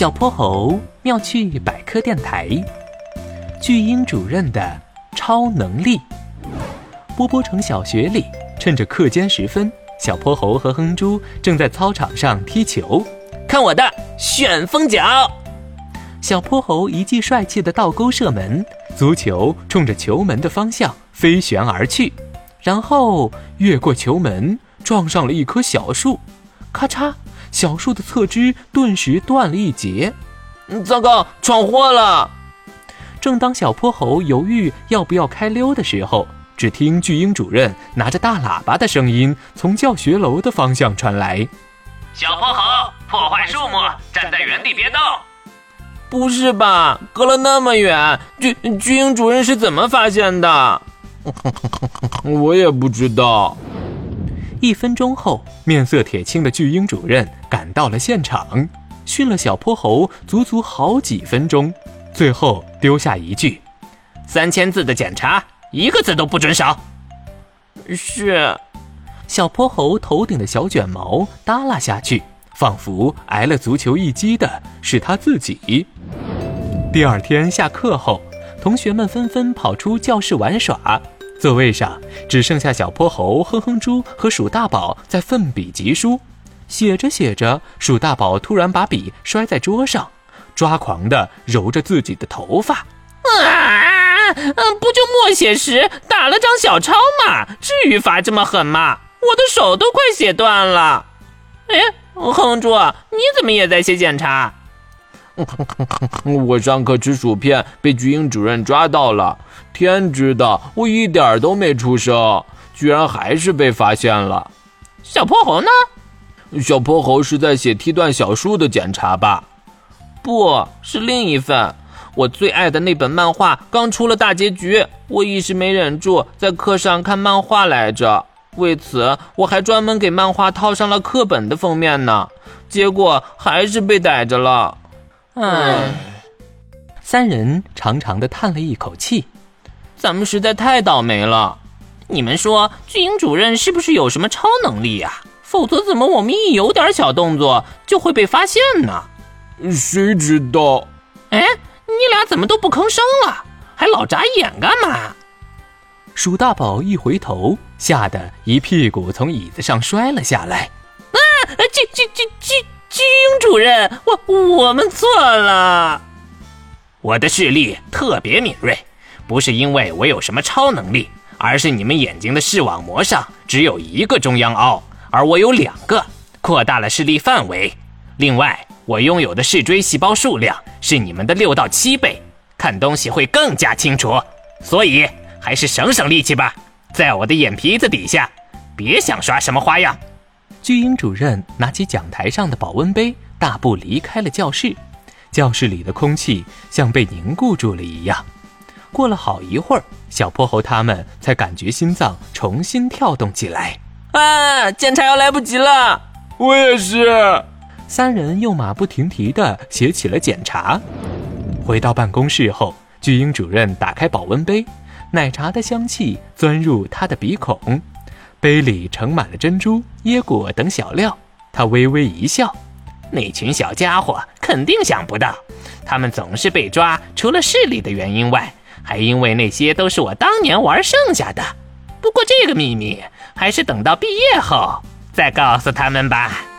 小泼猴妙趣百科电台，巨婴主任的超能力。波波城小学里，趁着课间时分，小泼猴和哼猪正在操场上踢球。看我的旋风脚！小泼猴一记帅气的倒钩射门，足球冲着球门的方向飞旋而去，然后越过球门，撞上了一棵小树，咔嚓！小树的侧枝顿时断了一截，糟糕，闯祸了！正当小泼猴犹豫要不要开溜的时候，只听巨婴主任拿着大喇叭的声音从教学楼的方向传来：“小泼猴，破坏树木，站在原地别动！”不是吧？隔了那么远，巨巨婴主任是怎么发现的？我也不知道。一分钟后，面色铁青的巨婴主任赶到了现场，训了小泼猴足足好几分钟，最后丢下一句：“三千字的检查，一个字都不准少。”是。小泼猴头顶的小卷毛耷拉下去，仿佛挨了足球一击的是他自己。第二天下课后，同学们纷纷跑出教室玩耍。座位上只剩下小泼猴、哼哼猪和鼠大宝在奋笔疾书，写着写着，鼠大宝突然把笔摔在桌上，抓狂的揉着自己的头发。啊，嗯，不就默写时打了张小抄嘛，至于罚这么狠吗？我的手都快写断了。哎，哼哼猪，你怎么也在写检查？我上课吃薯片，被巨婴主任抓到了。天知道，我一点都没出声，居然还是被发现了。小泼猴呢？小泼猴是在写梯段小树的检查吧？不是另一份。我最爱的那本漫画刚出了大结局，我一时没忍住，在课上看漫画来着。为此，我还专门给漫画套上了课本的封面呢。结果还是被逮着了。唉，三人长长的叹了一口气。咱们实在太倒霉了，你们说巨婴主任是不是有什么超能力呀？否则怎么我们一有点小动作就会被发现呢？谁知道？哎，你俩怎么都不吭声了？还老眨眼干嘛？鼠大宝一回头，吓得一屁股从椅子上摔了下来。啊！巨巨巨巨巨婴主任，我我们错了。我的视力特别敏锐。不是因为我有什么超能力，而是你们眼睛的视网膜上只有一个中央凹，而我有两个，扩大了视力范围。另外，我拥有的视锥细胞数量是你们的六到七倍，看东西会更加清楚。所以，还是省省力气吧，在我的眼皮子底下，别想耍什么花样。巨婴主任拿起讲台上的保温杯，大步离开了教室。教室里的空气像被凝固住了一样。过了好一会儿，小泼猴他们才感觉心脏重新跳动起来。啊，检查要来不及了！我也是。三人又马不停蹄地写起了检查。回到办公室后，巨婴主任打开保温杯，奶茶的香气钻入他的鼻孔，杯里盛满了珍珠、椰果等小料。他微微一笑：“那群小家伙肯定想不到，他们总是被抓，除了视力的原因外。”还因为那些都是我当年玩剩下的，不过这个秘密还是等到毕业后再告诉他们吧。